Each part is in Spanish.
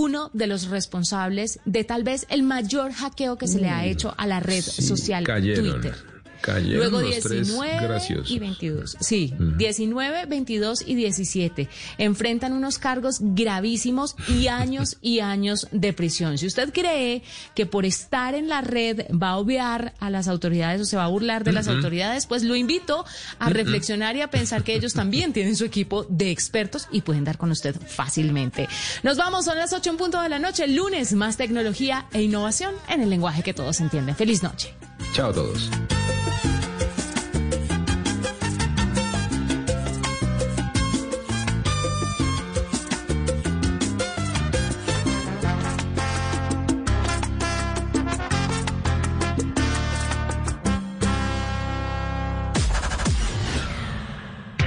uno de los responsables de tal vez el mayor hackeo que se le ha hecho a la red social Twitter. Luego 19 y 22. Sí, 19, 22 y 17. Enfrentan unos cargos gravísimos y años y años de prisión. Si usted cree que por estar en la red va a obviar a las autoridades o se va a burlar de las autoridades, pues lo invito a reflexionar y a pensar que ellos también tienen su equipo de expertos y pueden dar con usted fácilmente. Nos vamos, son las 8 en punto de la noche, lunes, más tecnología e innovación en el lenguaje que todos entienden. Feliz noche. Chao a todos.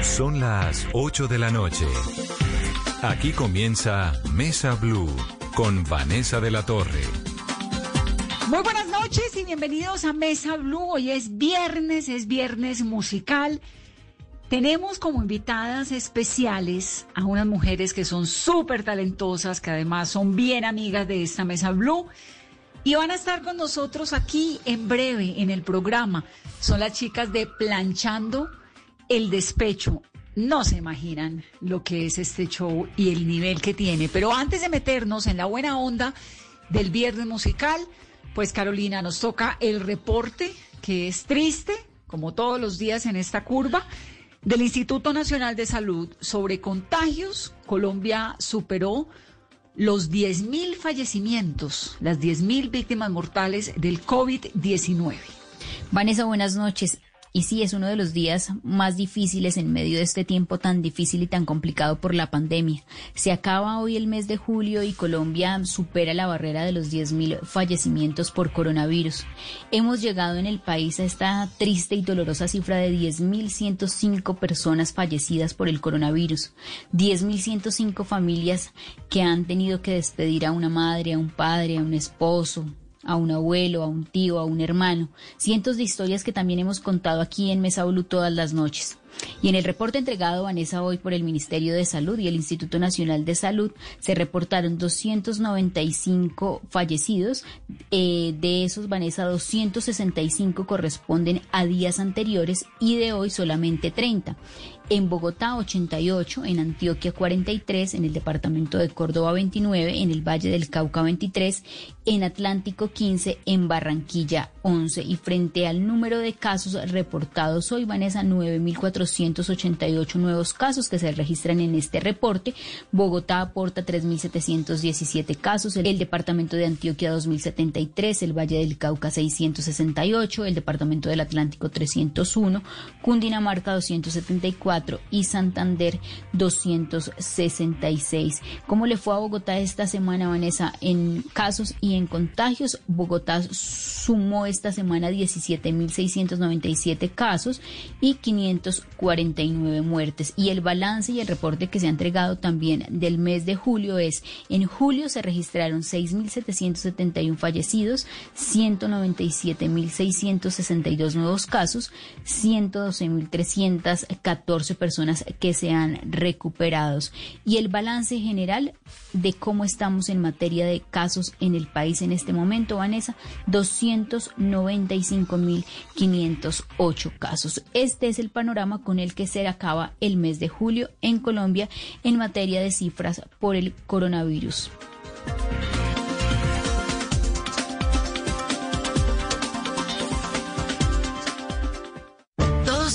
Son las 8 de la noche. Aquí comienza Mesa Blue con Vanessa de la Torre. Muy buenas noches y bienvenidos a Mesa Blue. Hoy es viernes, es viernes musical. Tenemos como invitadas especiales a unas mujeres que son súper talentosas, que además son bien amigas de esta Mesa Blue. Y van a estar con nosotros aquí en breve en el programa. Son las chicas de Planchando el despecho. No se imaginan lo que es este show y el nivel que tiene. Pero antes de meternos en la buena onda del viernes musical, pues Carolina, nos toca el reporte que es triste, como todos los días en esta curva, del Instituto Nacional de Salud sobre contagios. Colombia superó los 10.000 fallecimientos, las 10.000 víctimas mortales del COVID-19. Vanessa, buenas noches. Y sí, es uno de los días más difíciles en medio de este tiempo tan difícil y tan complicado por la pandemia. Se acaba hoy el mes de julio y Colombia supera la barrera de los 10.000 fallecimientos por coronavirus. Hemos llegado en el país a esta triste y dolorosa cifra de 10.105 personas fallecidas por el coronavirus. 10.105 familias que han tenido que despedir a una madre, a un padre, a un esposo, a un abuelo, a un tío, a un hermano. Cientos de historias que también hemos contado aquí en Mesa Blue todas las noches. Y en el reporte entregado, Vanessa, hoy por el Ministerio de Salud y el Instituto Nacional de Salud, se reportaron 295 fallecidos. Eh, de esos, Vanessa, 265 corresponden a días anteriores y de hoy solamente 30 en Bogotá 88, en Antioquia 43, en el departamento de Córdoba 29, en el Valle del Cauca 23, en Atlántico 15, en Barranquilla 11 y frente al número de casos reportados hoy, Vanessa, 9.488 nuevos casos que se registran en este reporte. Bogotá aporta 3.717 casos, el departamento de Antioquia 2.073, el Valle del Cauca 668, el departamento del Atlántico 301, Cundinamarca 274, y Santander 266. ¿Cómo le fue a Bogotá esta semana, Vanessa? En casos y en contagios, Bogotá sumó esta semana 17.697 casos y 549 muertes. Y el balance y el reporte que se ha entregado también del mes de julio es, en julio se registraron 6.771 fallecidos, 197.662 nuevos casos, 112.314 personas que se han recuperado. Y el balance general de cómo estamos en materia de casos en el país en este momento, Vanessa, 295.508 casos. Este es el panorama con el que se acaba el mes de julio en Colombia en materia de cifras por el coronavirus.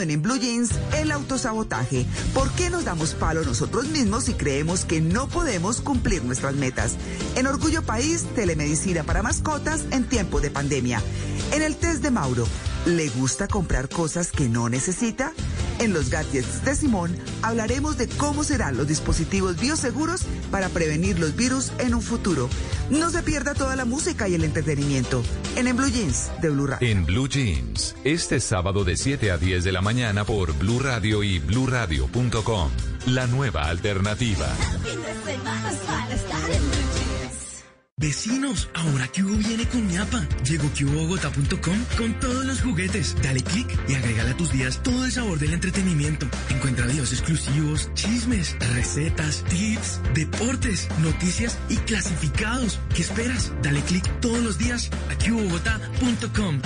En, en Blue Jeans el autosabotaje. ¿Por qué nos damos palo nosotros mismos y creemos que no podemos cumplir nuestras metas? En Orgullo País, telemedicina para mascotas en tiempo de pandemia. En el test de Mauro, ¿le gusta comprar cosas que no necesita? En los gadgets de Simón hablaremos de cómo serán los dispositivos bioseguros para prevenir los virus en un futuro. No se pierda toda la música y el entretenimiento en En Blue Jeans de Blue Radio. En Blue Jeans, este sábado de 7 a 10 de la mañana por Blue Radio y bluradio.com. La nueva alternativa. Vecinos, ahora que viene con ñapa. Llegó QBogotá.com con todos los juguetes. Dale click y agrégale a tus días todo el sabor del entretenimiento. Encuentra videos exclusivos, chismes, recetas, tips, deportes, noticias y clasificados. ¿Qué esperas? Dale click todos los días a QBogotá.com.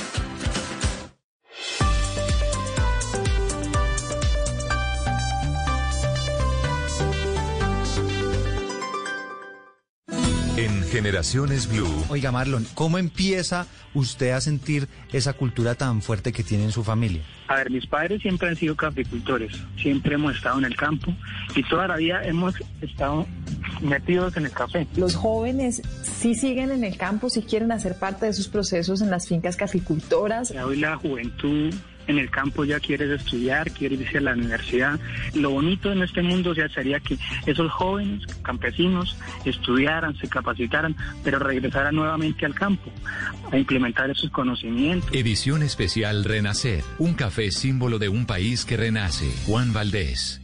Generaciones Blue. Oiga, Marlon, ¿cómo empieza usted a sentir esa cultura tan fuerte que tiene en su familia? A ver, mis padres siempre han sido caficultores, siempre hemos estado en el campo y toda la vida hemos estado metidos en el café. Los jóvenes sí siguen en el campo, sí quieren hacer parte de sus procesos en las fincas caficultoras. Hoy la juventud en el campo ya quieres estudiar, quieres irse a la universidad. Lo bonito en este mundo ya sería que esos jóvenes campesinos estudiaran, se capacitaran, pero regresaran nuevamente al campo a implementar esos conocimientos. Edición especial Renacer, un café símbolo de un país que renace. Juan Valdés.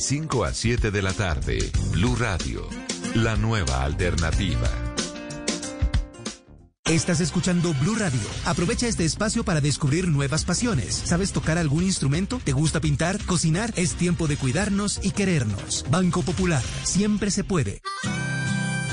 5 a 7 de la tarde, Blue Radio, la nueva alternativa. Estás escuchando Blue Radio. Aprovecha este espacio para descubrir nuevas pasiones. ¿Sabes tocar algún instrumento? ¿Te gusta pintar? ¿Cocinar? Es tiempo de cuidarnos y querernos. Banco Popular. Siempre se puede.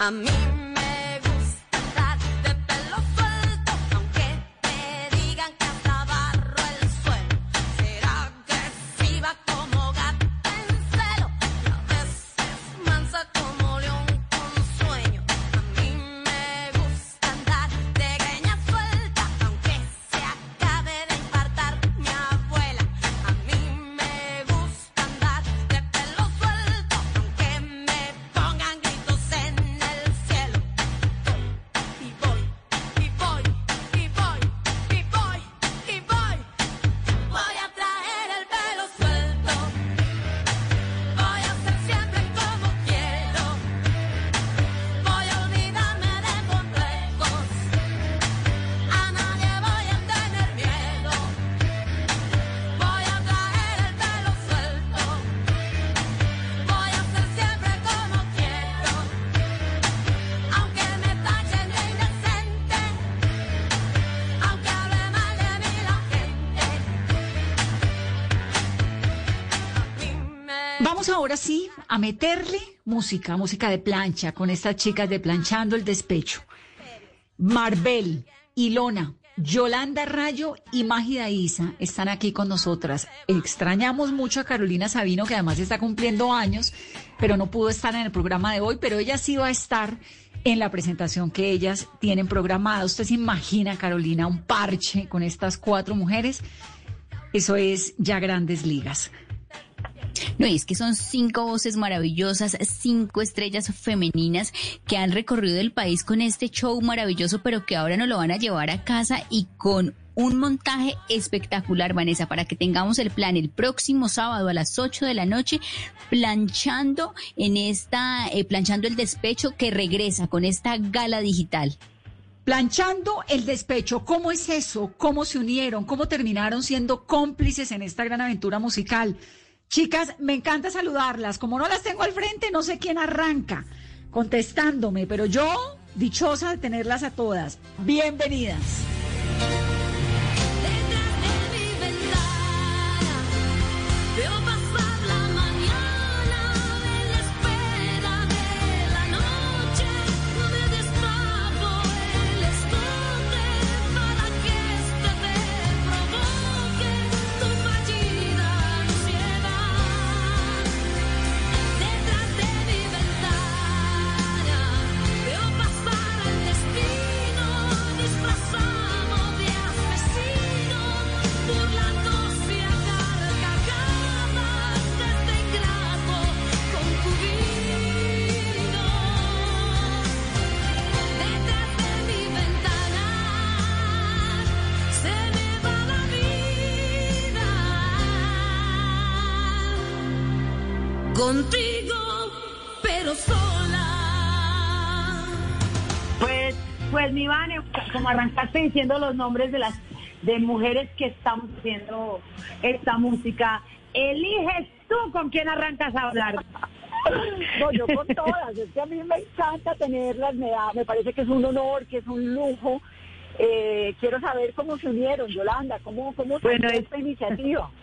A meterle música, música de plancha, con estas chicas de Planchando el Despecho. Marvel, Ilona, Yolanda Rayo y Mágida Isa están aquí con nosotras. Extrañamos mucho a Carolina Sabino, que además está cumpliendo años, pero no pudo estar en el programa de hoy, pero ella sí va a estar en la presentación que ellas tienen programada. ¿Usted se imagina, Carolina, un parche con estas cuatro mujeres? Eso es ya grandes ligas. No, es que son cinco voces maravillosas, cinco estrellas femeninas que han recorrido el país con este show maravilloso, pero que ahora nos lo van a llevar a casa y con un montaje espectacular, Vanessa, para que tengamos el plan el próximo sábado a las 8 de la noche, planchando en esta, eh, planchando el despecho que regresa con esta gala digital. Planchando el despecho, ¿cómo es eso? ¿Cómo se unieron? ¿Cómo terminaron siendo cómplices en esta gran aventura musical? Chicas, me encanta saludarlas. Como no las tengo al frente, no sé quién arranca contestándome, pero yo dichosa de tenerlas a todas. Bienvenidas. Arrancaste diciendo los nombres de las de mujeres que estamos haciendo esta música, eliges tú con quién arrancas a hablar. No, yo con todas. Es que a mí me encanta tenerlas, me, da, me parece que es un honor, que es un lujo. Eh, quiero saber cómo se unieron, Yolanda, cómo, cómo Bueno, salió es- esta iniciativa.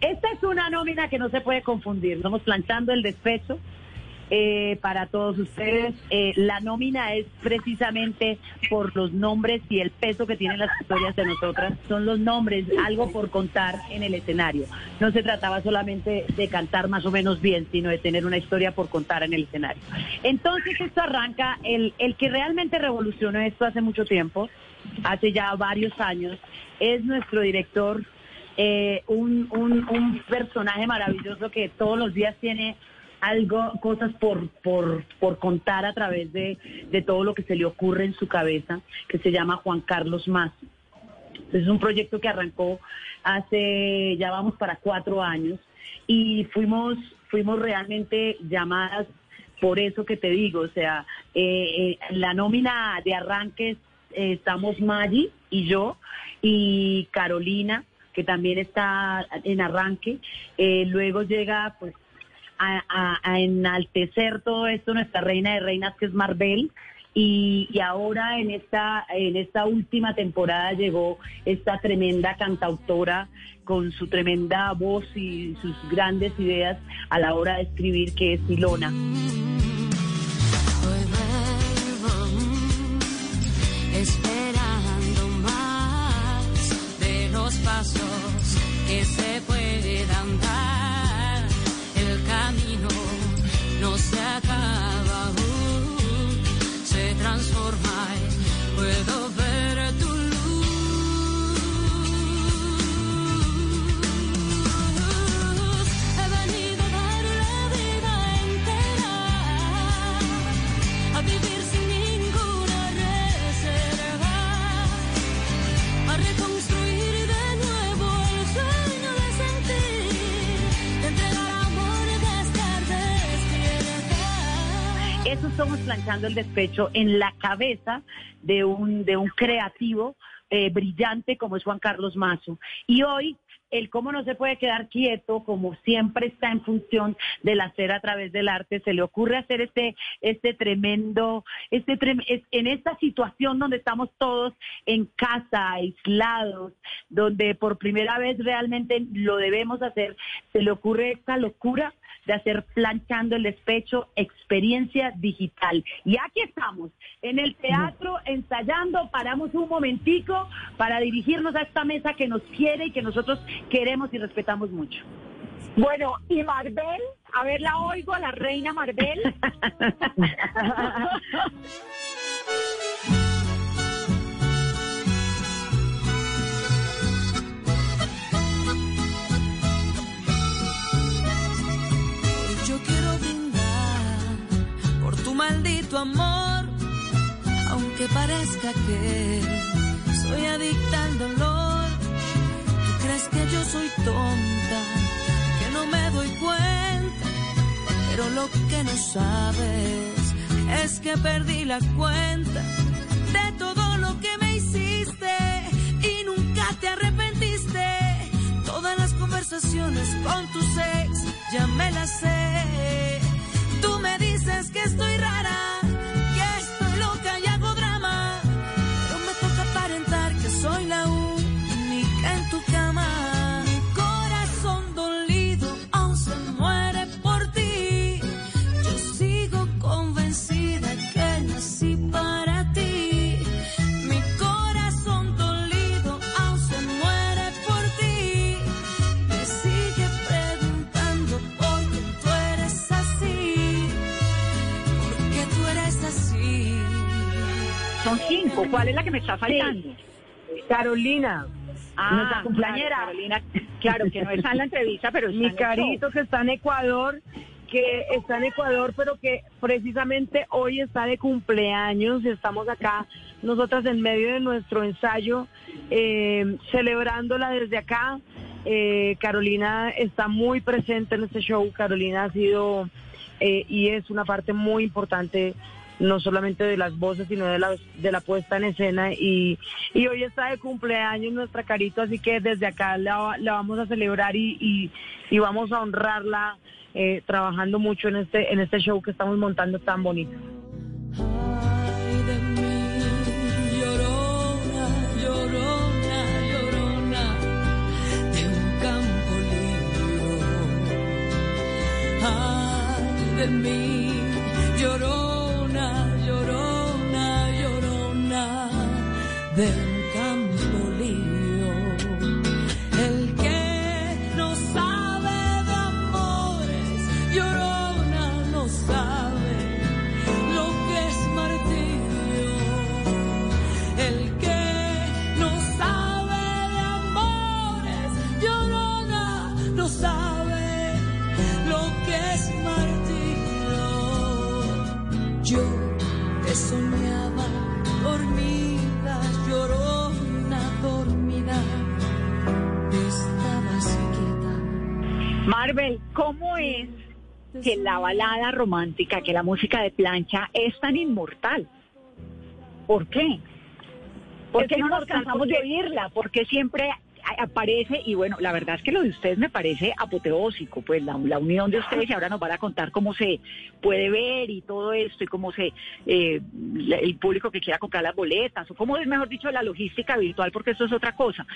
Esta es una nómina que no se puede confundir. Estamos planchando el despecho eh, para todos ustedes. Eh, la nómina es precisamente por los nombres y el peso que tienen las historias de nosotras. Son los nombres, algo por contar en el escenario. No se trataba solamente de cantar más o menos bien, sino de tener una historia por contar en el escenario. Entonces esto arranca, el, el que realmente revolucionó esto hace mucho tiempo, hace ya varios años, es nuestro director eh, un, un, un personaje maravilloso que todos los días tiene algo, cosas por, por, por contar a través de, de todo lo que se le ocurre en su cabeza, que se llama Juan Carlos Más. Es un proyecto que arrancó hace, ya vamos para cuatro años, y fuimos, fuimos realmente llamadas por eso que te digo, o sea, eh, eh, la nómina de arranques eh, estamos Maggi y yo, y Carolina, que también está en arranque. Eh, luego llega, pues, a, enaltecer todo esto nuestra reina de reinas, que es Marvel. Y, ahora en esta, en esta última temporada llegó esta tremenda cantautora con su tremenda voz y sus grandes ideas a la hora de escribir, que es Ilona. Esperando más de los pasos que se puedan dar. No se acaba aún, se transforma y puedo ver Eso estamos planchando el despecho en la cabeza de un, de un creativo eh, brillante como es Juan Carlos Mazo. Y hoy, el cómo no se puede quedar quieto, como siempre está en función del hacer a través del arte, se le ocurre hacer este, este tremendo, este en esta situación donde estamos todos en casa, aislados, donde por primera vez realmente lo debemos hacer, se le ocurre esta locura de hacer planchando el despecho, experiencia digital. Y aquí estamos, en el teatro, ensayando, paramos un momentico para dirigirnos a esta mesa que nos quiere y que nosotros queremos y respetamos mucho. Bueno, y Marvel, a ver, la oigo, a la reina Marvel. maldito amor, aunque parezca que soy adicta al dolor. Tú crees que yo soy tonta, que no me doy cuenta, pero lo que no sabes es que perdí la cuenta de todo lo que me hiciste y nunca te arrepentiste. Todas las conversaciones con tus ex ya me las sé. Me dices que estoy rara, cinco, ¿cuál es la que me está faltando? Carolina. Ah, nuestra cumpleañera. claro, Carolina, claro, que no está en la entrevista, pero está Mi carito show. que está en Ecuador, que está en Ecuador, pero que precisamente hoy está de cumpleaños y estamos acá, nosotras en medio de nuestro ensayo, eh, celebrándola desde acá. Eh, Carolina está muy presente en este show. Carolina ha sido eh, y es una parte muy importante no solamente de las voces, sino de la, de la puesta en escena. Y, y hoy está de cumpleaños nuestra Carito, así que desde acá la, la vamos a celebrar y, y, y vamos a honrarla eh, trabajando mucho en este, en este show que estamos montando tan bonito. Ay de mí, llorona, llorona, llorona, de un campo limpio. Ay de mí, llorona, de Marvel, ¿cómo es que la balada romántica, que la música de plancha es tan inmortal? ¿Por qué? ¿Por qué no nos cansamos de oírla? Porque siempre a- aparece, y bueno, la verdad es que lo de ustedes me parece apoteósico, pues la, la unión de ustedes y ahora nos van a contar cómo se puede ver y todo esto y cómo se, eh, el público que quiera comprar las boletas, o cómo es, mejor dicho, la logística virtual, porque eso es otra cosa.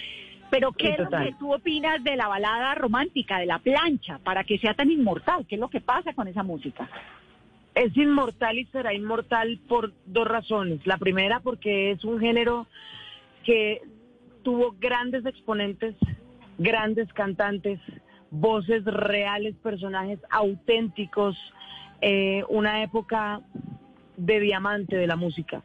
Pero ¿qué es lo que tú opinas de la balada romántica, de la plancha, para que sea tan inmortal? ¿Qué es lo que pasa con esa música? Es inmortal y será inmortal por dos razones. La primera porque es un género que tuvo grandes exponentes, grandes cantantes, voces reales, personajes auténticos, eh, una época de diamante de la música.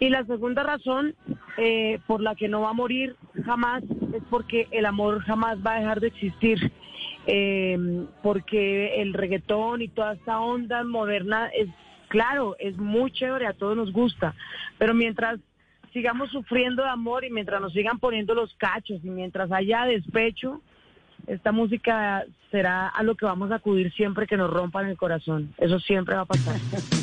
Y la segunda razón eh, por la que no va a morir jamás es porque el amor jamás va a dejar de existir. Eh, porque el reggaetón y toda esta onda moderna es, claro, es muy chévere, a todos nos gusta, pero mientras sigamos sufriendo de amor y mientras nos sigan poniendo los cachos y mientras haya despecho, esta música será a lo que vamos a acudir siempre que nos rompan el corazón. Eso siempre va a pasar.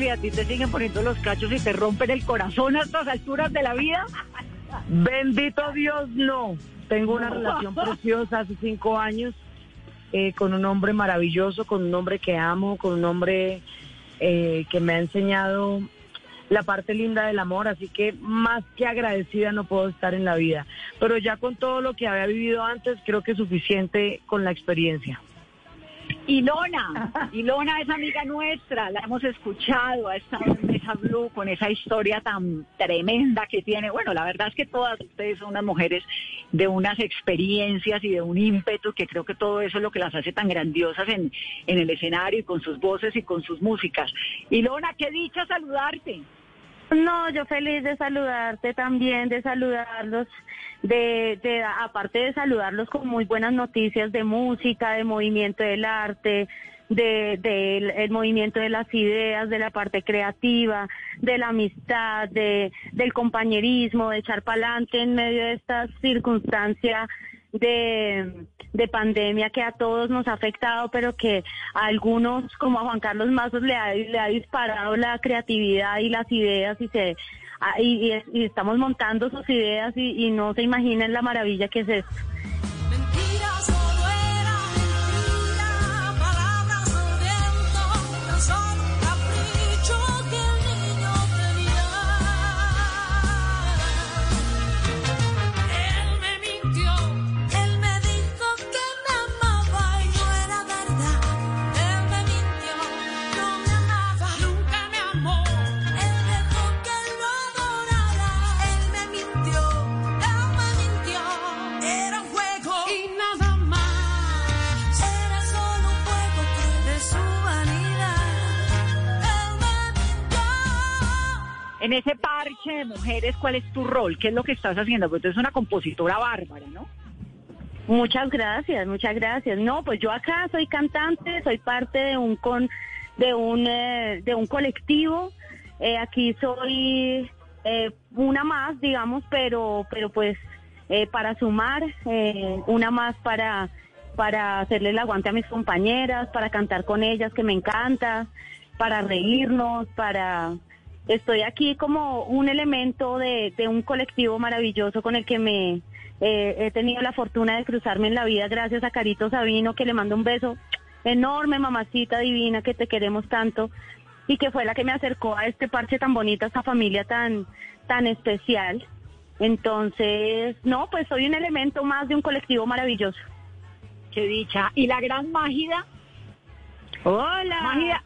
¿y a ti te siguen poniendo los cachos y te rompen el corazón a estas alturas de la vida? Bendito Dios, no. Tengo una relación preciosa hace cinco años eh, con un hombre maravilloso, con un hombre que amo, con un hombre eh, que me ha enseñado la parte linda del amor, así que más que agradecida no puedo estar en la vida. Pero ya con todo lo que había vivido antes, creo que es suficiente con la experiencia. Ilona, Ilona es amiga nuestra, la hemos escuchado, ha estado en Mesa Blue con esa historia tan tremenda que tiene. Bueno, la verdad es que todas ustedes son unas mujeres de unas experiencias y de un ímpetu que creo que todo eso es lo que las hace tan grandiosas en, en el escenario y con sus voces y con sus músicas. Ilona, qué dicha saludarte. No, yo feliz de saludarte también, de saludarlos, de, de aparte de saludarlos con muy buenas noticias de música, de movimiento del arte, de, del el movimiento de las ideas, de la parte creativa, de la amistad, de, del compañerismo, de echar pa'lante en medio de esta circunstancia de, de pandemia que a todos nos ha afectado, pero que a algunos, como a Juan Carlos Mazos, le ha, le ha disparado la creatividad y las ideas y se y, y- estamos montando sus ideas y, y no se imaginen la maravilla que es esto. Mujeres, ¿cuál es tu rol? ¿Qué es lo que estás haciendo? Porque tú eres una compositora bárbara, ¿no? Muchas gracias, muchas gracias. No, pues yo acá soy cantante, soy parte de un con de un eh, de un colectivo. Eh, aquí soy eh, una más, digamos, pero pero pues eh, para sumar una más para para hacerle el aguante a mis compañeras, para cantar con ellas que me encanta, para reírnos, para estoy aquí como un elemento de, un colectivo maravilloso con el que me eh, he tenido la fortuna de cruzarme en la vida gracias a Carito Sabino, que le mando un beso enorme, mamacita divina, que te queremos tanto y que fue la que me acercó a este parche tan bonito, a esta familia tan, tan especial. Entonces, no, pues soy un elemento más de un colectivo maravilloso. Qué dicha. ¿Y la gran Mágida? Hola. Mágida,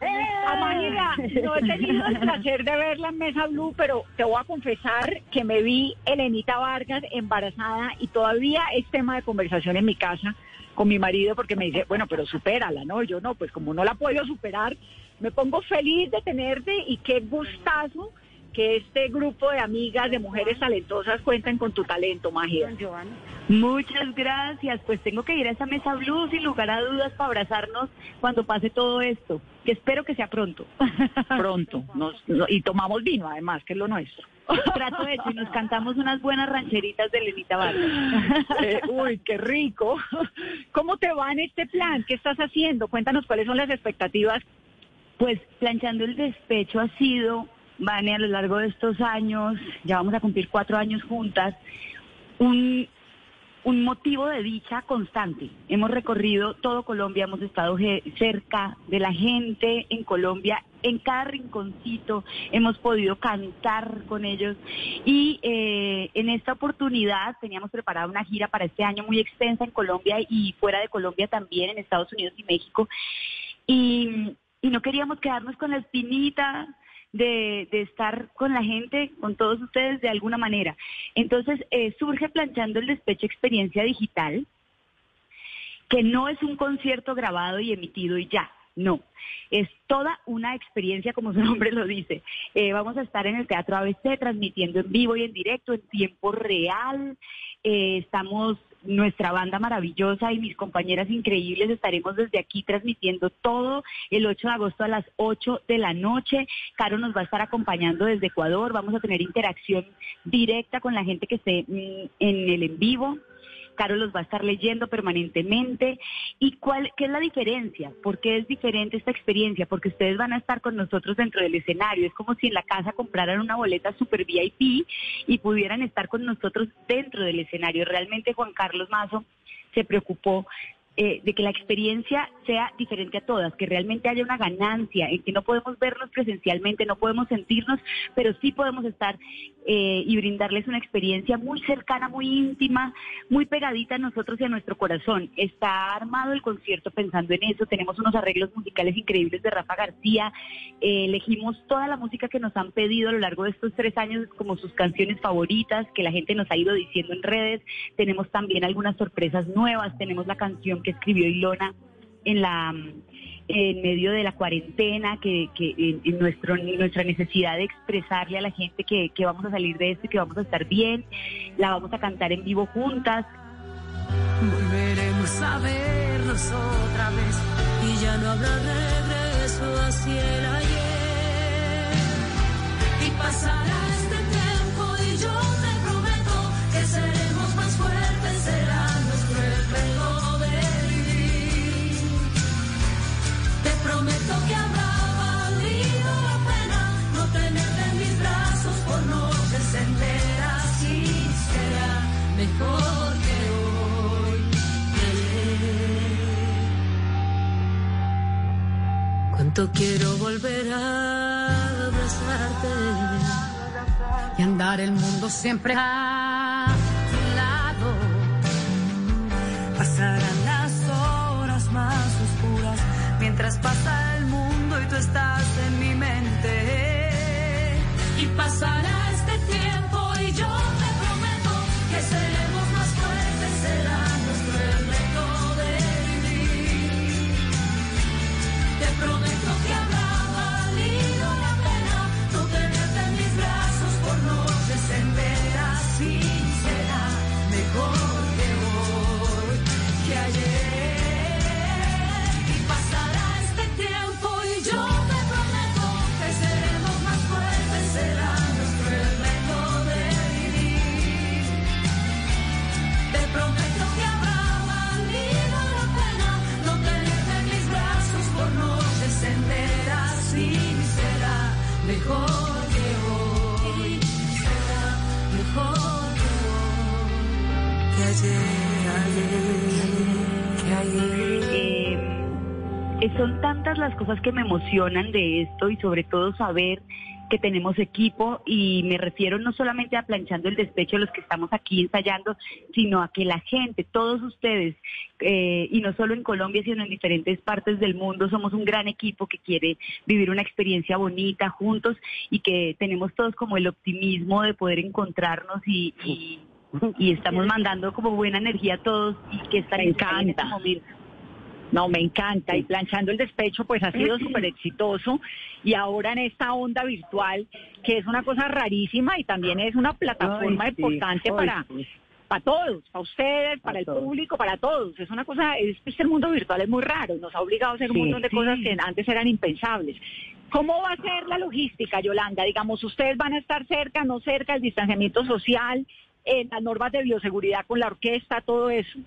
a Mágida, no he tenido el placer de verla en Mesa Blue, pero te voy a confesar que me vi Elenita Vargas embarazada y todavía es tema de conversación en mi casa con mi marido porque me dice, bueno, pero supérala, ¿no? Yo no, pues como no la puedo superar, me pongo feliz de tenerte y qué gustazo que este grupo de amigas, de mujeres talentosas cuenten con tu talento, Mágida. Muchas gracias. Pues tengo que ir a esa mesa blue sin lugar a dudas para abrazarnos cuando pase todo esto, que espero que sea pronto. Pronto. Nos- no- y tomamos vino, además, que es lo nuestro. Trato hecho y nos cantamos unas buenas rancheritas de Lenita Vargas. Eh, uy, qué rico. ¿Cómo te va en este plan? ¿Qué estás haciendo? Cuéntanos cuáles son las expectativas. Pues planchando el despecho ha sido, Vane, a lo largo de estos años, ya vamos a cumplir cuatro años juntas, un, un motivo de dicha constante. Hemos recorrido todo Colombia, hemos estado cerca de la gente en Colombia, en cada rinconcito, hemos podido cantar con ellos y eh, en esta oportunidad teníamos preparada una gira para este año muy extensa en Colombia y fuera de Colombia también, en Estados Unidos y México. Y, y no queríamos quedarnos con la espinita de, de estar con la gente, con todos ustedes de alguna manera. Entonces eh, surge planchando el despecho experiencia digital, que no es un concierto grabado y emitido y ya. No, es toda una experiencia, como su nombre lo dice. Eh, vamos a estar en el Teatro ABC transmitiendo en vivo y en directo, en tiempo real. Eh, estamos, nuestra banda maravillosa y mis compañeras increíbles estaremos desde aquí transmitiendo todo el 8 de agosto a las 8 de la noche. Caro nos va a estar acompañando desde Ecuador. Vamos a tener interacción directa con la gente que esté mm, en el en vivo. Caro los va a estar leyendo permanentemente. ¿Y cuál qué es la diferencia? ¿Por qué es diferente esta experiencia? Porque ustedes van a estar con nosotros dentro del escenario. Es como si en la casa compraran una boleta super VIP y pudieran estar con nosotros dentro del escenario. Realmente Juan Carlos Mazo se preocupó eh, de que la experiencia sea diferente a todas, que realmente haya una ganancia, en que no podemos vernos presencialmente, no podemos sentirnos, pero sí podemos estar eh, y brindarles una experiencia muy cercana, muy íntima, muy pegadita a nosotros y a nuestro corazón. Está armado el concierto pensando en eso, tenemos unos arreglos musicales increíbles de Rafa García, eh, elegimos toda la música que nos han pedido a lo largo de estos tres años como sus canciones favoritas, que la gente nos ha ido diciendo en redes, tenemos también algunas sorpresas nuevas, tenemos la canción que escribió Ilona en la en medio de la cuarentena, que, que nuestro, nuestra necesidad de expresarle a la gente que, que vamos a salir de esto y que vamos a estar bien, la vamos a cantar en vivo juntas. Volveremos a vernos otra vez y ya no habrá regreso hacia el ayer. Y pasará Quiero volver a abrazarte y andar el mundo siempre a tu lado. Pasarán las horas más oscuras mientras pasa el mundo y tú estás en mi mente. Y pasará Eh, son tantas las cosas que me emocionan de esto y sobre todo saber que tenemos equipo y me refiero no solamente a planchando el despecho los que estamos aquí ensayando, sino a que la gente, todos ustedes, eh, y no solo en Colombia, sino en diferentes partes del mundo, somos un gran equipo que quiere vivir una experiencia bonita juntos y que tenemos todos como el optimismo de poder encontrarnos y, y, y estamos mandando como buena energía a todos y que están Me encanta. momento. No, me encanta. Y planchando el despecho, pues ha sido súper exitoso. Y ahora en esta onda virtual, que es una cosa rarísima y también es una plataforma Ay, sí. importante Ay, para, sí. para todos, para ustedes, para el todos. público, para todos. Es una cosa, es, es el mundo virtual es muy raro. Nos ha obligado a hacer un montón de cosas que antes eran impensables. ¿Cómo va a ser la logística, Yolanda? Digamos, ustedes van a estar cerca, no cerca, el distanciamiento social, eh, las normas de bioseguridad con la orquesta, todo eso.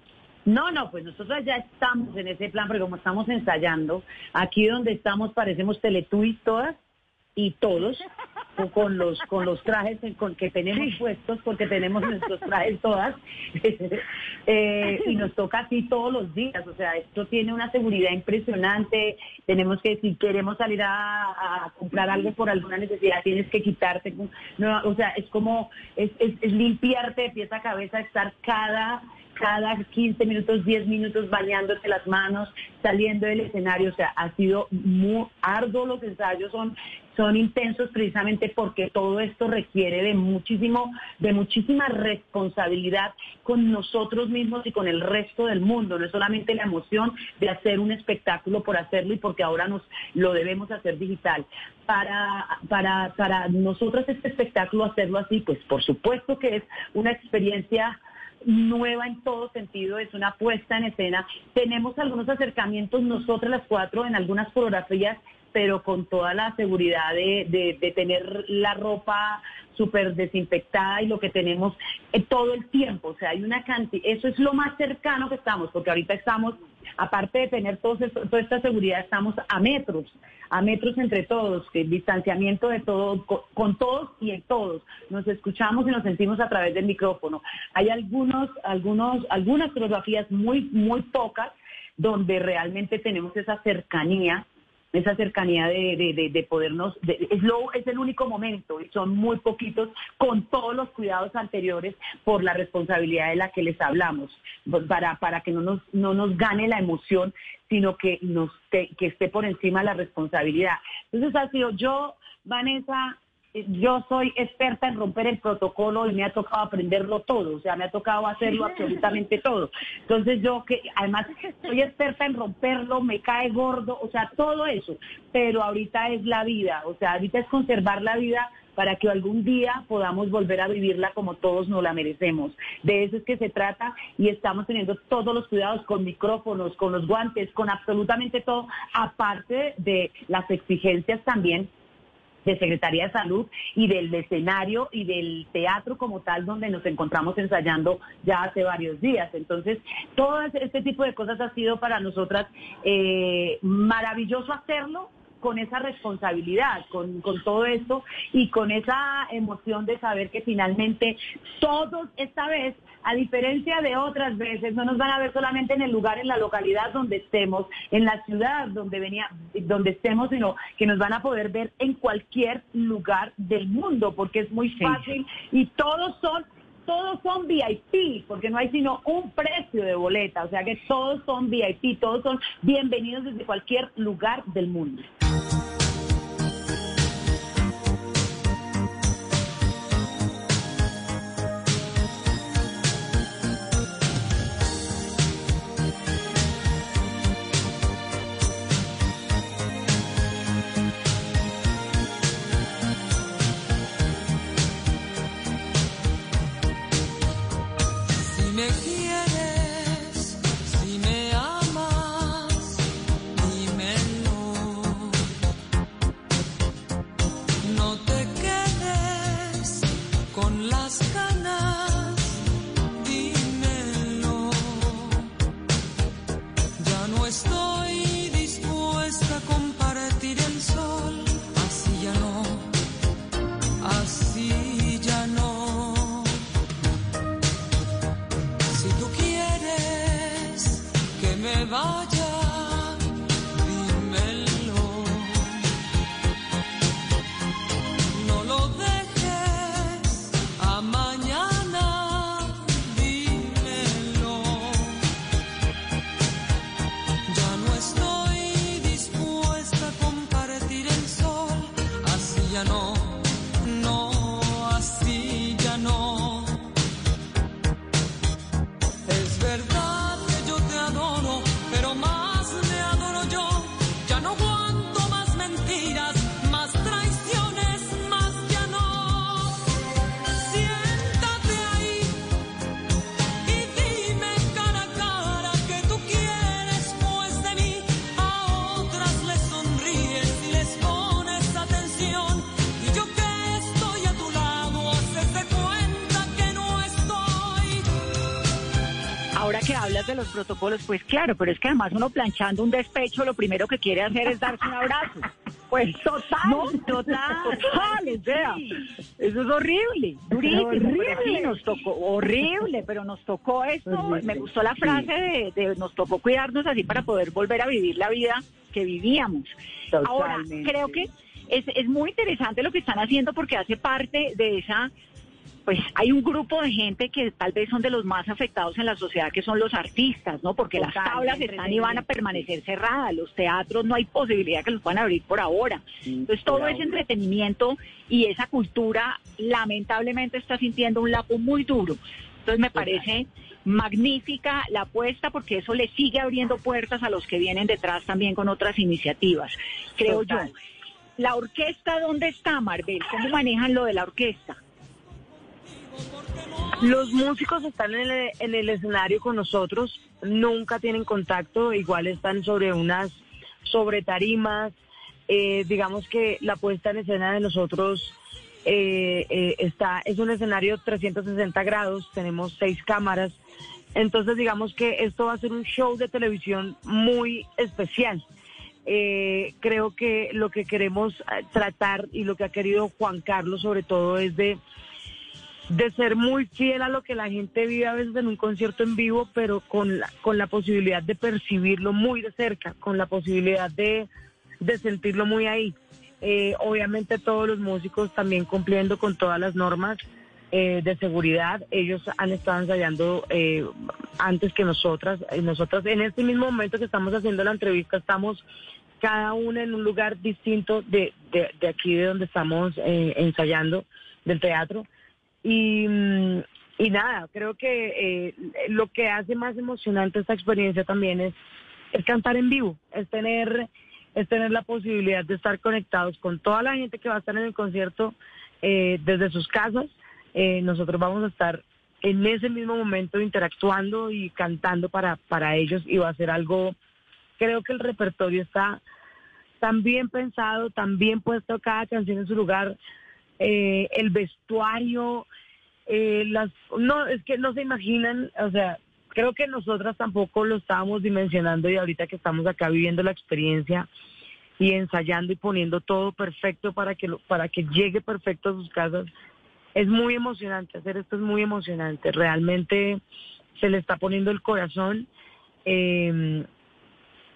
No, no, pues nosotros ya estamos en ese plan, pero como estamos ensayando, aquí donde estamos parecemos Teletubbies todas y todos con- los con los trajes con que tenemos puestos porque tenemos nuestros trajes todas. Eh, y nos toca así todos los días o sea esto tiene una seguridad impresionante. Tenemos que si queremos salir a, a comprar algo por alguna necesidad tienes que quitarte no, o sea es como es, es, es limpiarte de pies a cabeza estar cada cada 15 minutos, 10 minutos bañándote las manos, saliendo del escenario. O sea, ha sido muy arduo los ensayos, son, son intensos precisamente porque todo esto requiere de muchísimo, de muchísima responsabilidad con nosotros mismos y con el resto del mundo. No es solamente la emoción de hacer un espectáculo por hacerlo y porque ahora nos lo debemos hacer digital. Para, para, para nosotros este espectáculo hacerlo así, pues por supuesto que es una experiencia nueva en todo sentido, es una puesta en escena. Tenemos algunos acercamientos nosotras las cuatro en algunas fotografías, pero con toda la seguridad de, de- tener la ropa súper desinfectada y lo que tenemos eh, todo el tiempo. O sea, hay una cantidad, eso es lo más cercano que estamos, porque ahorita estamos, aparte de tener todo esto- toda esta seguridad, estamos a metros, a metros entre todos, que distanciamiento de todo, co- con, todos y en todos. Nos escuchamos y nos sentimos a través del micrófono. Hay algunos, algunos, algunas coreografías muy, muy pocas donde realmente tenemos esa cercanía esa cercanía de, de, de- de podernos, de- es, lo, es el único momento y son muy poquitos con todos los cuidados anteriores por la responsabilidad de la que les hablamos, para, para que no nos, no nos gane la emoción, sino que, nos, te- que esté por encima la responsabilidad. Entonces ha sido yo, Vanessa, yo soy experta en romper el protocolo y me ha tocado aprenderlo todo, o sea, me ha tocado hacerlo absolutamente todo. Entonces yo que además soy experta en romperlo, me cae gordo, o sea, todo eso, pero ahorita es la vida, o sea, ahorita es conservar la vida para que algún día podamos volver a vivirla como todos nos la merecemos. De eso es que se trata y estamos teniendo todos los cuidados con micrófonos, con los guantes, con absolutamente todo, aparte de las exigencias también de Secretaría de Salud y del escenario y del teatro como tal donde nos encontramos ensayando ya hace varios días. Entonces, todo este tipo de cosas ha sido para nosotras eh, maravilloso hacerlo con esa responsabilidad, con, con todo esto y con esa emoción de saber que finalmente todos esta vez, a diferencia de otras veces, no nos van a ver solamente en el lugar, en la localidad donde estemos, en la ciudad donde venía, donde estemos, sino que nos van a poder ver en cualquier lugar del mundo, porque es muy fácil y todos son todos son VIP, porque no hay sino un precio de boleta, o sea que todos son VIP, todos son bienvenidos desde cualquier lugar del mundo. Protocolos, pues claro, pero es que además uno planchando un despecho, lo primero que quiere hacer es darse un abrazo. Pues total, No, total, total, o sea, eso es horrible, durísimo, Horrible. sí, nos tocó, horrible, pero nos tocó esto, Horrible. me gustó la frase de, de nos tocó cuidarnos así para poder volver a vivir la vida que vivíamos. Ahora, creo que es, es muy interesante lo que están haciendo porque hace parte de esa pues hay un grupo de gente que tal vez son de los más afectados en la sociedad, que son los artistas, ¿no? Porque las tablas están y van a permanecer cerradas, los teatros no hay posibilidad que los puedan abrir por ahora. Entonces todo ese entretenimiento y esa cultura lamentablemente está sintiendo un lapo muy duro. Entonces me parece magnífica la apuesta porque eso le sigue abriendo puertas a los que vienen detrás también con otras iniciativas, creo Total. yo. La orquesta, ¿dónde está, Marvel? ¿Cómo manejan lo de la orquesta? Los músicos están en el, en el escenario con nosotros, nunca tienen contacto, igual están sobre unas, sobre tarimas. Eh, digamos que la puesta en escena de nosotros eh, eh, está, es un escenario 360 grados, tenemos seis cámaras. Entonces digamos que esto va a ser un show de televisión muy especial. Creo que lo que queremos tratar y lo que ha querido Juan Carlos sobre todo es de de ser muy fiel a lo que la gente vive a veces en un concierto en vivo, pero con la, con la posibilidad de percibirlo muy de cerca, con la posibilidad de, de sentirlo muy ahí. Eh, obviamente todos los músicos también cumpliendo con todas las normas eh, de seguridad. Ellos han estado ensayando eh, antes que nosotras. Y nosotras en este mismo momento que estamos haciendo la entrevista estamos cada una en un lugar distinto de, de, de aquí de donde estamos eh, ensayando del teatro. Y, mm, y nada, creo que eh, lo que hace más emocionante esta experiencia también es, es cantar en vivo, es tener, es tener la posibilidad de estar conectados con toda la gente que va a estar en el concierto eh, desde sus casas. Eh, nosotros vamos a estar en ese mismo momento interactuando y cantando para, para ellos y va a ser algo, creo que el repertorio está tan bien pensado, tan bien puesto cada canción en su lugar eh, el vestuario, eh, las, no, es que no se imaginan, o sea, creo que nosotras tampoco lo estábamos dimensionando y ahorita que estamos acá viviendo la experiencia y ensayando y poniendo todo perfecto para que, lo- para que llegue perfecto a sus casas, es muy emocionante, hacer esto es muy emocionante, realmente se le está poniendo el corazón eh,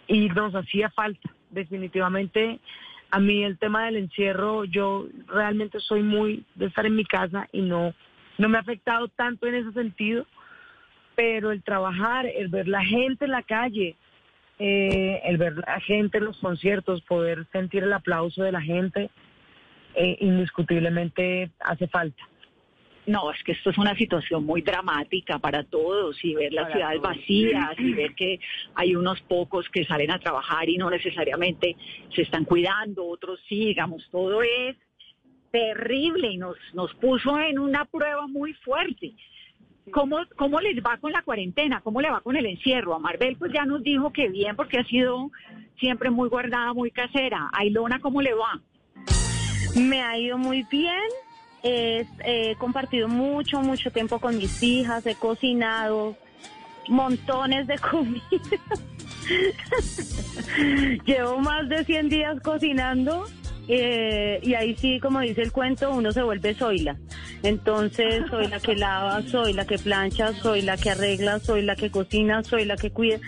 y nos hacía falta, definitivamente. A mí el tema del encierro, yo realmente soy muy de estar en mi casa y no, no me ha afectado tanto en ese sentido, pero el trabajar, el ver la gente en la calle, eh, el ver la gente en los conciertos, poder sentir el aplauso de la gente, eh, indiscutiblemente hace falta. No, es que esto es una situación muy dramática para todos y ver las Para ciudades todos. vacías y ver que hay unos pocos que salen a trabajar y no necesariamente se están cuidando, otros sí, digamos, todo es terrible y nos, nos puso en una prueba muy fuerte. ¿Cómo, ¿Cómo les va con la cuarentena? ¿Cómo le va con el encierro? A Marvel pues ya nos dijo que bien porque ha sido siempre muy guardada, muy casera. A Ilona, ¿cómo le va? Me ha ido muy bien. He compartido mucho, mucho tiempo con mis hijas. He cocinado montones de comida. Llevo más de 100 días cocinando. eh, y ahí sí, como dice el cuento, uno se vuelve zoila. Entonces, soy la que lava, soy la que plancha, soy la que arregla, soy la que cocina, soy la que cuida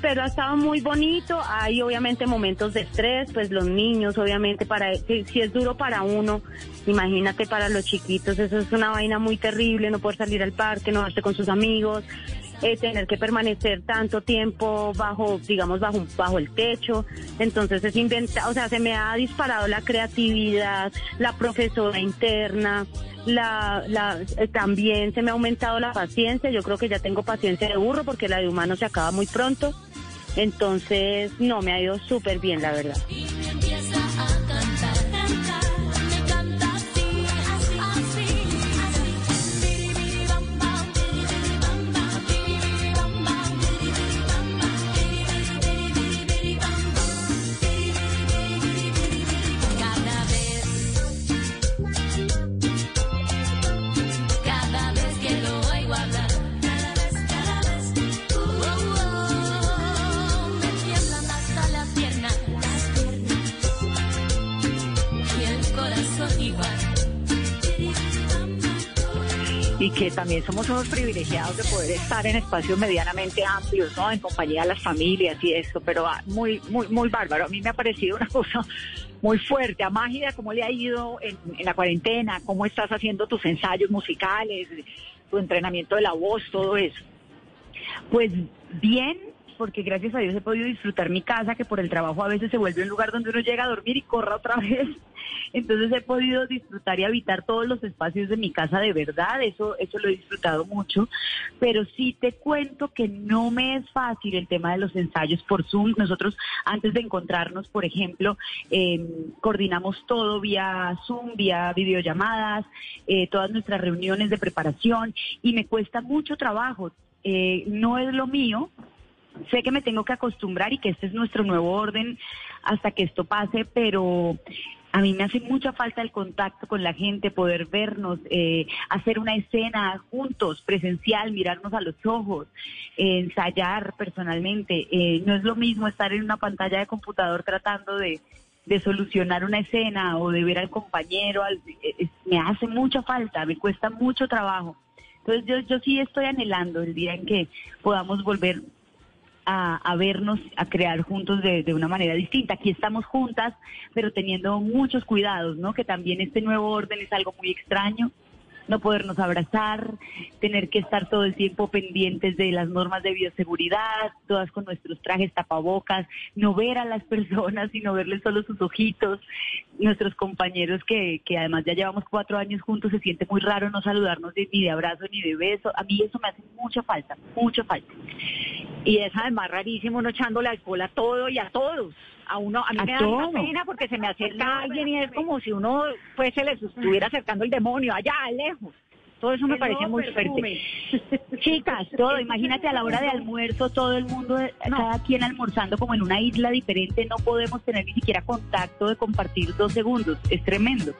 pero ha estado muy bonito. Hay obviamente momentos de estrés, pues los niños, obviamente, para si, si es duro para uno, imagínate para los chiquitos, eso es una vaina muy terrible, no poder salir al parque, no verse con sus amigos, eh, tener que permanecer tanto tiempo bajo, digamos, bajo, bajo el techo. Entonces es inventa, o sea, se me ha disparado la creatividad, la profesora interna. La, la, eh, también se me ha aumentado la paciencia. Yo creo que ya tengo paciencia de burro porque la de humano se acaba muy pronto. Entonces, no, me ha ido súper bien, la verdad. Y que también somos unos privilegiados de poder estar en espacios medianamente amplios, ¿no? En compañía de las familias y eso, pero ah, muy, muy, muy bárbaro. A mí me ha parecido una cosa muy fuerte. A Mágida, ¿cómo le ha ido en, en la cuarentena? ¿Cómo estás haciendo tus ensayos musicales, tu entrenamiento de la voz, todo eso? Pues bien, porque gracias a Dios he podido disfrutar mi casa, que por el trabajo a veces se vuelve un lugar donde uno llega a dormir y corra otra vez. Entonces he podido disfrutar y habitar todos los espacios de mi casa de verdad, eso, eso lo he disfrutado mucho. Pero sí te cuento que no me es fácil el tema de los ensayos por Zoom. Nosotros antes de encontrarnos, por ejemplo, eh, coordinamos todo vía Zoom, vía videollamadas, eh, todas nuestras reuniones de preparación y me cuesta mucho trabajo. Eh, no es lo mío, sé que me tengo que acostumbrar y que este es nuestro nuevo orden hasta que esto pase, pero a mí me hace mucha falta el contacto con la gente, poder vernos, eh, hacer una escena juntos, presencial, mirarnos a los ojos, eh, ensayar personalmente. Eh, no es lo mismo estar en una pantalla de computador tratando de, de solucionar una escena o de ver al compañero. al- eh, eh, me hace mucha falta, me cuesta mucho trabajo. Entonces yo, yo sí estoy anhelando el día en que podamos volver a, a vernos, a crear juntos de, de una manera distinta. Aquí estamos juntas, pero teniendo muchos cuidados, ¿no? Que también este nuevo orden es algo muy extraño. No podernos abrazar, tener que estar todo el tiempo pendientes de las normas de bioseguridad, todas con nuestros trajes tapabocas, no ver a las personas, sino verles solo sus ojitos. Nuestros compañeros que, que además ya llevamos cuatro años juntos, se siente muy raro no saludarnos de- ni de abrazo ni de beso. A mí eso me hace mucha falta, mucha falta. Y es además rarísimo uno echándole alcohol a todo y a todos. A uno, a mí A me da mucha pena porque se me acerca alguien y es como si uno pues se les estuviera acercando el demonio allá lejos. Todo eso me El parece muy perfume. fuerte. Chicas, todo, imagínate a la hora de almuerzo, todo el mundo, eh, cada quien almorzando como en una isla diferente, no podemos tener ni siquiera contacto de compartir dos segundos, es tremendo.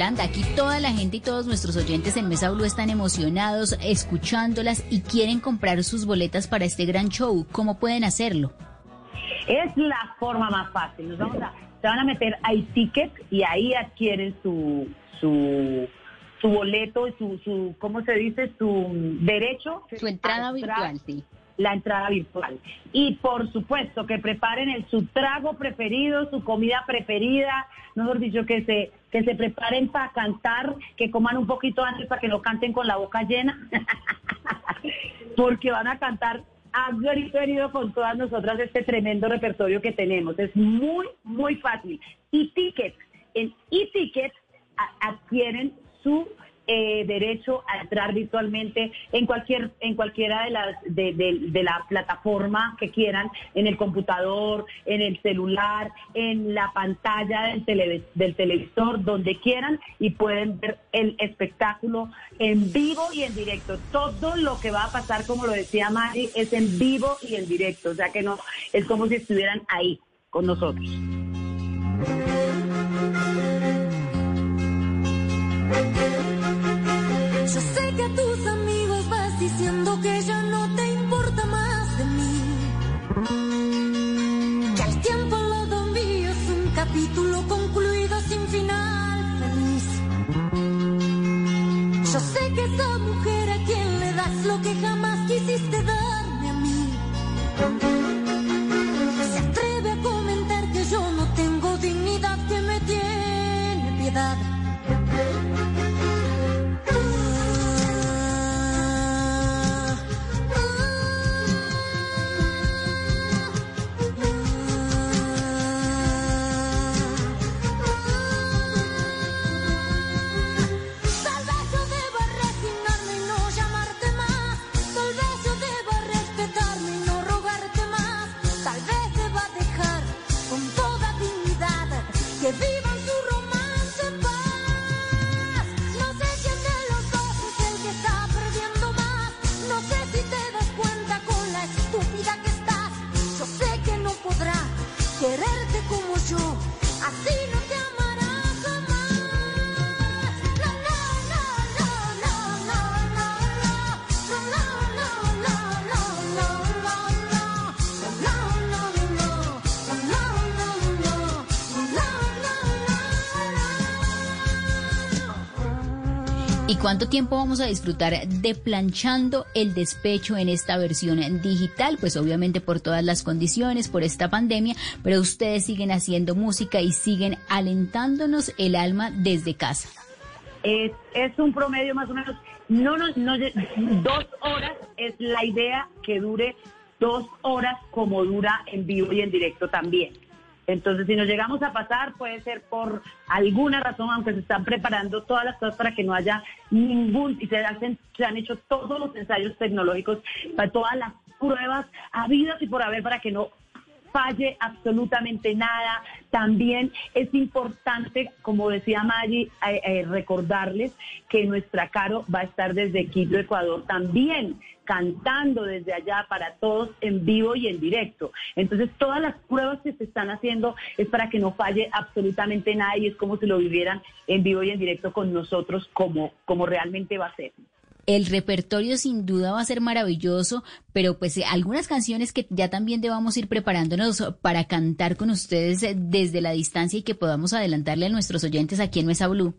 Yolanda, aquí toda la gente y todos nuestros oyentes en Mesa Blue están emocionados, escuchándolas y quieren comprar sus boletas para este gran show. ¿Cómo pueden hacerlo? Es la forma más fácil. Nos vamos a se van a meter a ticket y ahí adquieren su, su, su boleto, su, su, ¿cómo se dice? Su derecho. Su entrada virtual, sí. La entrada virtual. Y por supuesto que preparen su trago preferido, su comida preferida, mejor dicho, que se, que se preparen para cantar, que coman un poquito antes para que no canten con la boca llena, porque van a cantar a herido con todas nosotras este tremendo repertorio que tenemos. Es muy, muy fácil. Y tickets, en e-ticket a- adquieren su eh, derecho a entrar virtualmente en cualquier en cualquiera de las de, la plataforma que quieran en el computador en el celular en la pantalla del, tele- del televisor donde quieran y pueden ver el espectáculo en vivo y en directo. Todo lo que va a pasar como lo decía Mari es en vivo y en directo. O sea que no es como si estuvieran ahí con nosotros que ya no te importa más de mí. Que el tiempo lado mío es un capítulo concluido sin final feliz. Yo sé que esa mujer a quien le das lo que jamás quisiste darme a mí. Se atreve a comentar que yo no tengo dignidad, que me tiene piedad. Cuánto tiempo vamos a disfrutar de planchando el despecho en esta versión digital? Pues obviamente por todas las condiciones, por esta pandemia, pero ustedes siguen haciendo música y siguen alentándonos el alma desde casa. Es, es un promedio más o menos, no, no, no, dos horas es la idea que dure dos horas como dura en vivo y en directo también. Entonces, si nos llegamos a pasar, puede ser por alguna razón, aunque se están preparando todas las cosas para que no haya ningún, y se, hacen, se han hecho todos los ensayos tecnológicos, para todas las pruebas habidas y por haber para que no falle absolutamente nada. También es importante, como decía Maggie, eh, eh, recordarles que nuestra Caro va a estar desde Quito, Ecuador, también cantando desde allá para todos en vivo y en directo. Entonces, todas las pruebas que se están haciendo es para que no falle absolutamente nada y es como si lo vivieran en vivo y en directo con nosotros como, como realmente va a ser. El repertorio sin duda va a ser maravilloso, pero pues eh, algunas canciones que ya también debamos ir preparándonos para cantar con ustedes eh, desde la distancia y que podamos adelantarle a nuestros oyentes aquí en Mesa Blue.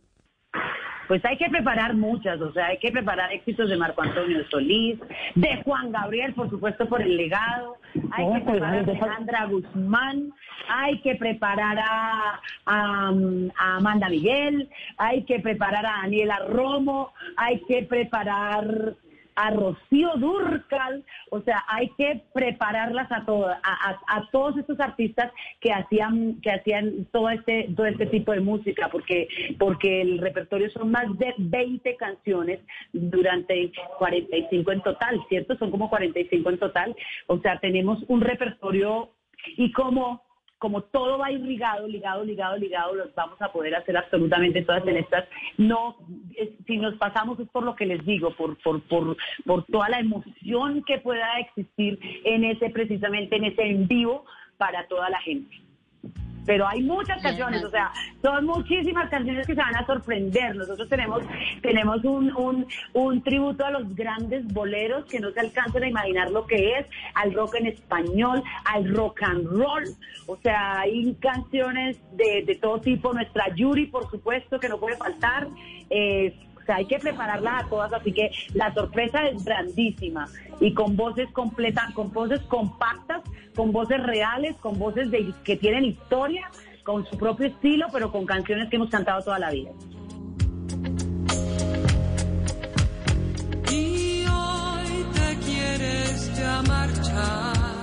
Pues hay que preparar muchas, o sea, hay que preparar éxitos de Marco Antonio Solís, de Juan Gabriel, por supuesto, por el legado, hay que preparar a Alejandra Guzmán, hay que preparar a, a, a Amanda Miguel, hay que preparar a Daniela Romo, hay que preparar a Rocío Durcal, o sea, hay que prepararlas a todas, a, todos estos artistas que hacían, que hacían todo este, todo este tipo de música, porque, porque el repertorio son más de 20 canciones durante 45 en total, ¿cierto? Son como 45 en total, o sea, tenemos un repertorio y como como todo va irrigado, ligado, ligado, ligado, los vamos a poder hacer absolutamente todas en estas. No, si nos pasamos es por lo que les digo, por, por, por, por toda la emoción que pueda existir en ese, precisamente en ese en vivo para toda la gente. Pero hay muchas canciones, o sea, son muchísimas canciones que se van a sorprender. Nosotros tenemos, tenemos un, un, un tributo a los grandes boleros que no se alcanzan a imaginar lo que es, al rock en español, al rock and roll. O sea, hay canciones de, de todo tipo. Nuestra Yuri, por supuesto, que no puede faltar. Eh, o sea, hay que prepararlas a todas, así que la sorpresa es grandísima. Y con voces completas, con voces compactas, con voces reales, con voces que tienen historia, con su propio estilo, pero con canciones que hemos cantado toda la vida. Y hoy te quieres marchar,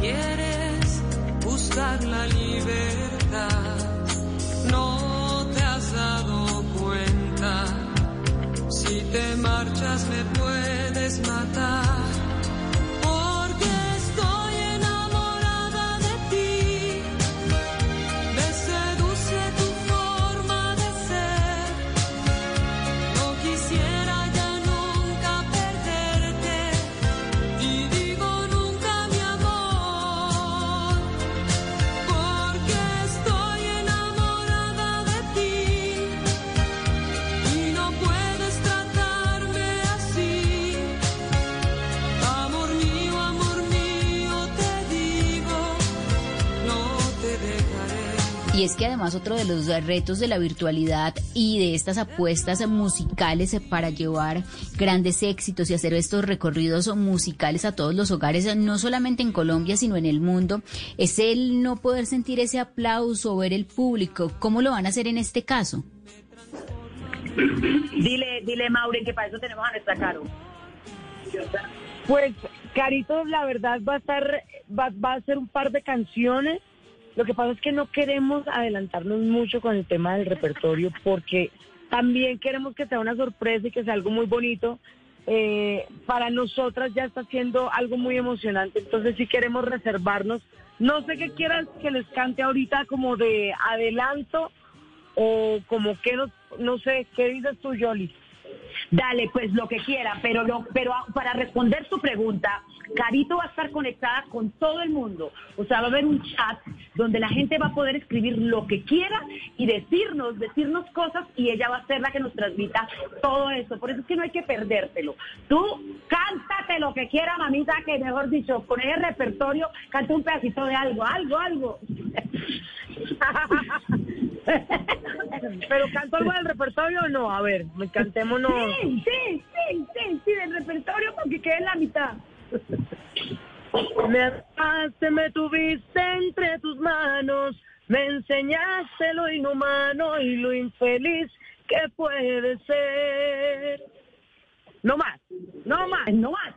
quieres buscar la libertad, no te has dado si te marchas me puedes matar, Y es que además otro de los retos de la virtualidad y de estas apuestas musicales para llevar grandes éxitos y hacer estos recorridos musicales a todos los hogares, no solamente en Colombia, sino en el mundo, es el no poder sentir ese aplauso, ver el público. ¿Cómo lo van a hacer en este caso? Dile, dile Maureen que para eso tenemos a nuestra Caro. Pues Carito, la verdad va a estar, va, va a ser un par de canciones. Lo que pasa es que no queremos adelantarnos mucho con el tema del repertorio porque también queremos que sea una sorpresa y que sea algo muy bonito. Eh, para nosotras ya está siendo algo muy emocionante, entonces sí queremos reservarnos. No sé qué quieras que les cante ahorita como de adelanto o como que no, no sé, ¿qué dices tú, Yoli? Dale, pues lo que quiera, pero lo, pero para responder tu pregunta, Carito va a estar conectada con todo el mundo. O sea, va a haber un chat donde la gente va a poder escribir lo que quiera y decirnos, decirnos cosas y ella va a ser la que nos transmita todo eso. Por eso es que no hay que perdértelo. Tú cántate lo que quiera, mamita, que mejor dicho, con ese repertorio, canta un pedacito de algo, algo, algo. Pero canto algo del repertorio o no, a ver, cantémonos. Sí, sí, sí, sí, sí, del repertorio porque quede en la mitad. Me amaste, me tuviste entre tus manos, me enseñaste lo inhumano y lo infeliz que puede ser. No más, no más. No más.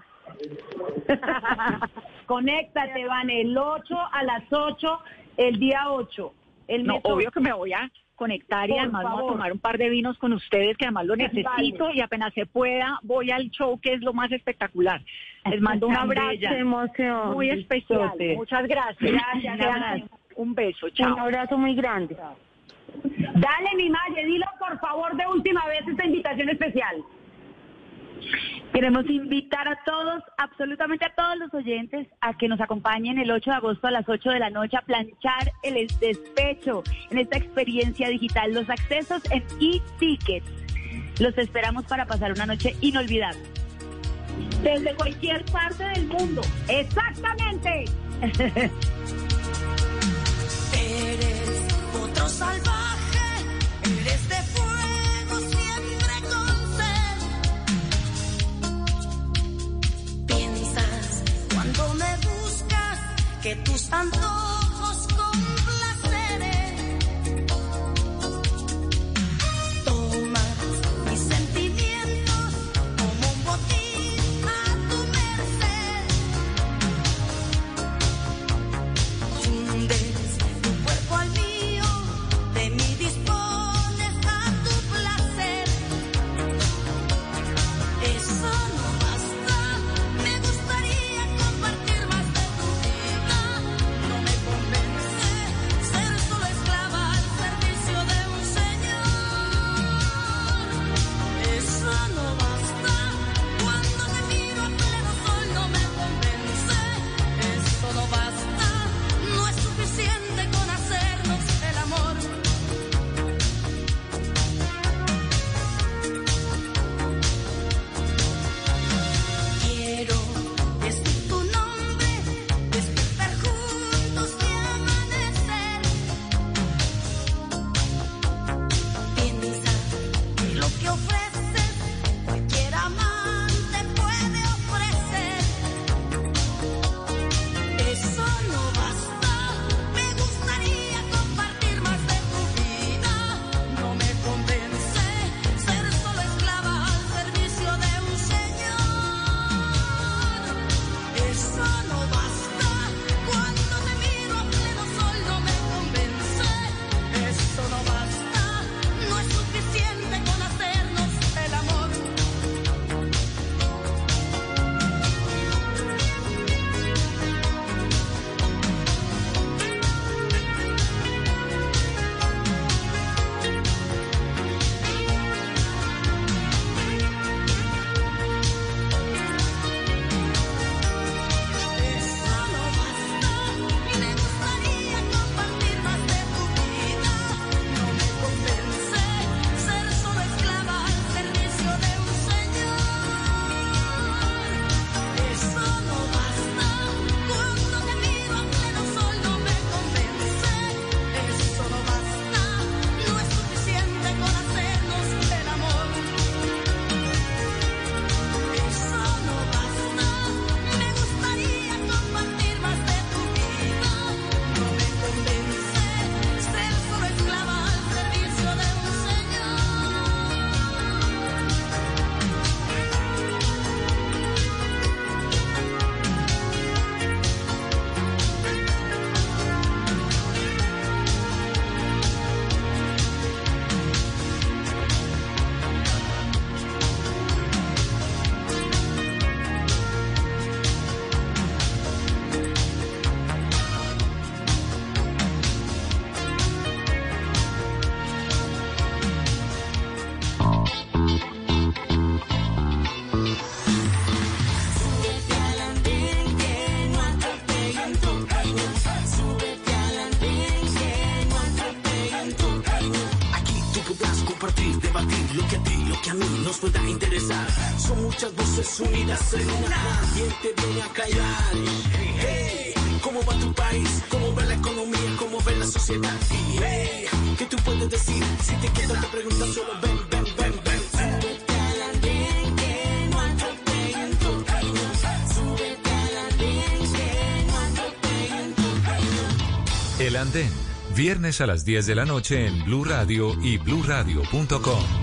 Conéctate, van el 8 a las 8, el día 8. El No, obvio que me voy a conectar y Por además voy a favor. tomar un par de vinos con ustedes que además lo Vale. necesito y apenas se pueda voy al show que es lo más espectacular. Les mando un abrazo muy especial. Muchas gracias. Gracias, Un gracias. abrazo. Un beso. Chao. Un abrazo muy grande. Dale, mi Maye, dilo por favor de última vez esta invitación especial. Queremos invitar a todos, absolutamente a todos los oyentes, a que nos acompañen el 8 de agosto a las 8 de la noche a planchar el despecho en esta experiencia digital. Los accesos en e-tickets. Los esperamos para pasar una noche inolvidable. Desde cualquier parte del mundo. Exactamente. Eres otro salvaje, eres que tus antojos pueda interesar. Son muchas voces unidas en una. ¿Quién te viene a callar? Hey, ¿cómo va tu país? ¿Cómo va la economía? ¿Cómo va la sociedad? Hey, ¿qué tú puedes decir? Si te quedas te preguntas solo ven, ven, ven, ven. El Andén, viernes a las 10 de la noche en Blue Radio y bluradio.com.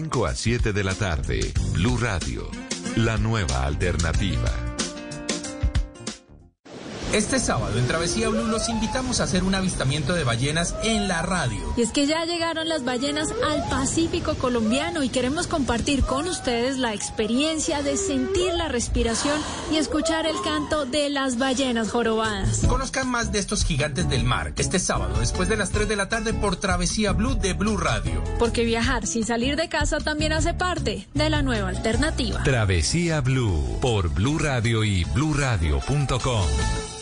5 a 7 de la tarde, Blue Radio, la nueva alternativa. Este sábado en Travesía Blue los invitamos a hacer un avistamiento de ballenas en la radio. Y es que ya llegaron las ballenas al Pacífico colombiano y queremos compartir con ustedes la experiencia de sentir la respiración y escuchar el canto de las ballenas jorobadas. Conozcan más de estos gigantes del mar este sábado después de las 3 de la tarde por Travesía Blue de Blue Radio. Porque viajar sin salir de casa también hace parte de la nueva alternativa. Travesía Blue por Blue Radio y bluradio.com.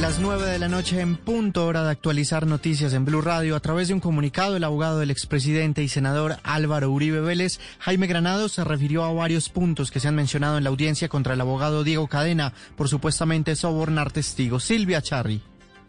Las nueve de la noche en punto, hora de actualizar noticias en Blue Radio. A través de un comunicado, el abogado del expresidente y senador Álvaro Uribe Vélez, Jaime Granados, se refirió a varios puntos que se han mencionado en la audiencia contra el abogado Diego Cadena por supuestamente sobornar testigos. Silvia Charri.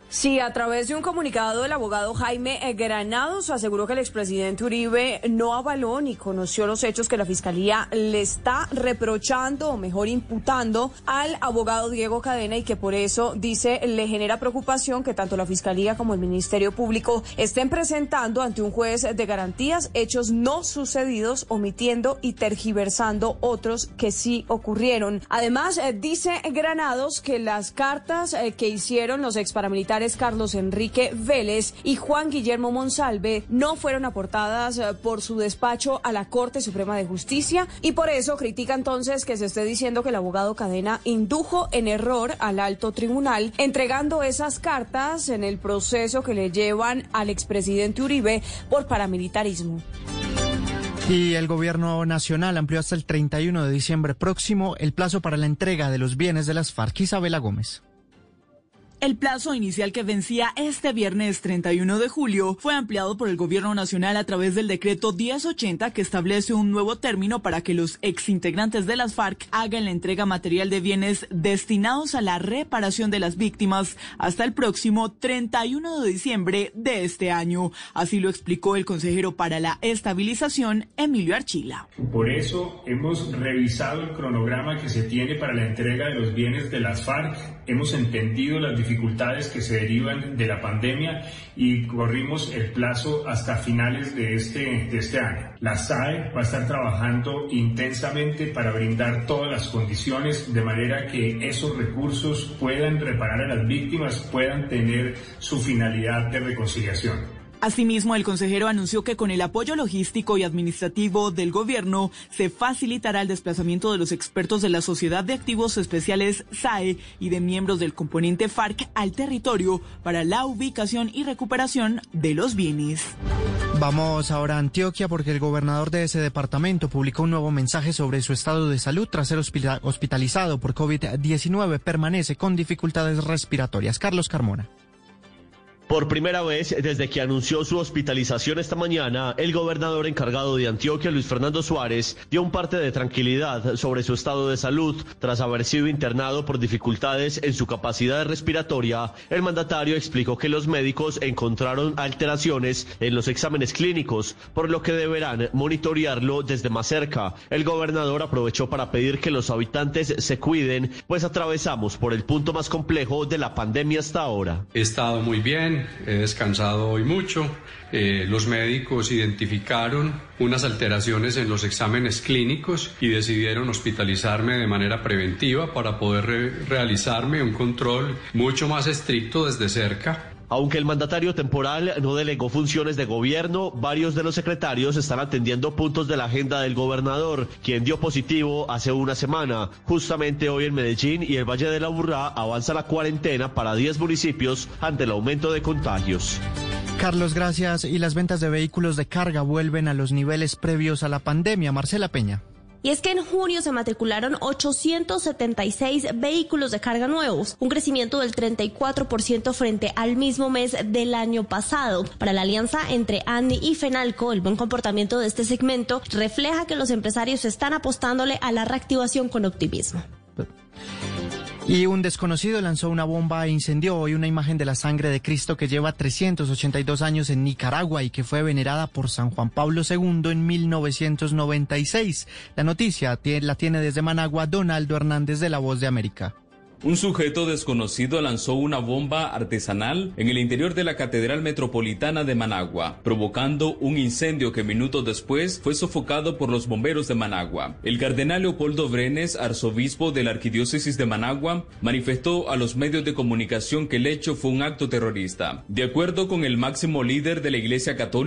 Sí, a través de un comunicado, el abogado Jaime Granados aseguró que el expresidente Uribe no avaló ni conoció los hechos que la fiscalía le está reprochando, o mejor imputando, al abogado Diego Cadena y que por eso, dice, le genera preocupación que tanto la fiscalía como el Ministerio Público estén presentando ante un juez de garantías hechos no sucedidos, omitiendo y tergiversando otros que sí ocurrieron. Además, eh, dice Granados que las cartas eh, que hicieron los ex Carlos Enrique Vélez y Juan Guillermo Monsalve no fueron aportadas eh, por su despacho a la Corte Suprema de Justicia y por eso critica entonces que se esté diciendo que el abogado Cadena indujo en error al alto tribunal entregando esas cartas en el proceso que le llevan al expresidente Uribe por paramilitarismo. Y el gobierno nacional amplió hasta el 31 de diciembre próximo el plazo para la entrega de los bienes de las FARC. Isabela Gómez. El plazo inicial que vencía este viernes 31 de julio fue ampliado por el Gobierno Nacional a través del decreto 1080 que establece un nuevo término para que los exintegrantes de las FARC hagan la entrega material de bienes destinados a la reparación de las víctimas hasta el próximo 31 de diciembre de este año. Así lo explicó el consejero para la estabilización, Emilio Archila. Por eso hemos revisado el cronograma que se tiene para la entrega de los bienes de las FARC. Hemos entendido las dificultades que se derivan de la pandemia y corrimos el plazo hasta finales de este, de este año. La SAE va a estar trabajando intensamente para brindar todas las condiciones de manera que esos recursos puedan reparar a las víctimas, puedan tener su finalidad de reconciliación. Asimismo, el consejero anunció que con el apoyo logístico y administrativo del gobierno se facilitará el desplazamiento de los expertos de la Sociedad de Activos Especiales SAE y de miembros del componente FARC al territorio para la ubicación y recuperación de los bienes. Vamos ahora a Antioquia porque el gobernador de ese departamento publicó un nuevo mensaje sobre su estado de salud tras ser hospitalizado por COVID-19. Permanece con dificultades respiratorias. Carlos Carmona. Por primera vez desde que anunció su hospitalización esta mañana, el gobernador encargado de Antioquia, Luis Fernando Suárez, dio un parte de tranquilidad sobre su estado de salud tras haber sido internado por dificultades en su capacidad respiratoria. El mandatario explicó que los médicos encontraron alteraciones en los exámenes clínicos, por lo que deberán monitorearlo desde más cerca. El gobernador aprovechó para pedir que los habitantes se cuiden, pues atravesamos por el punto más complejo de la pandemia hasta ahora. He estado muy he descansado hoy mucho. Eh, los médicos identificaron unas alteraciones en los exámenes clínicos y decidieron hospitalizarme de manera preventiva para poder re realizarme un control mucho más estricto desde cerca. Aunque el mandatario temporal no delegó funciones de gobierno, varios de los secretarios están atendiendo puntos de la agenda del gobernador, quien dio positivo hace una semana. Justamente hoy en Medellín y el Valle de la Burrá avanza la cuarentena para 10 municipios ante el aumento de contagios. Carlos, gracias. Y las ventas de vehículos de carga vuelven a los niveles previos a la pandemia. Marcela Peña. Y es que en junio se matricularon 876 vehículos de carga nuevos, un crecimiento del 34% frente al mismo mes del año pasado. Para la alianza entre ANDI y FENALCO, el buen comportamiento de este segmento refleja que los empresarios están apostándole a la reactivación con optimismo. Y un desconocido lanzó una bomba e incendió hoy una imagen de la sangre de Cristo que lleva 382 años en Nicaragua y que fue venerada por San Juan Pablo II en 1996. La noticia la tiene desde Managua Donaldo Hernández de La Voz de América. Un sujeto desconocido lanzó una bomba artesanal en el interior de la Catedral Metropolitana de Managua, provocando un incendio que minutos después fue sofocado por los bomberos de Managua. El cardenal Leopoldo Brenes, arzobispo de la Arquidiócesis de Managua, manifestó a los medios de comunicación que el hecho fue un acto terrorista. De acuerdo con el máximo líder de la Iglesia Católica,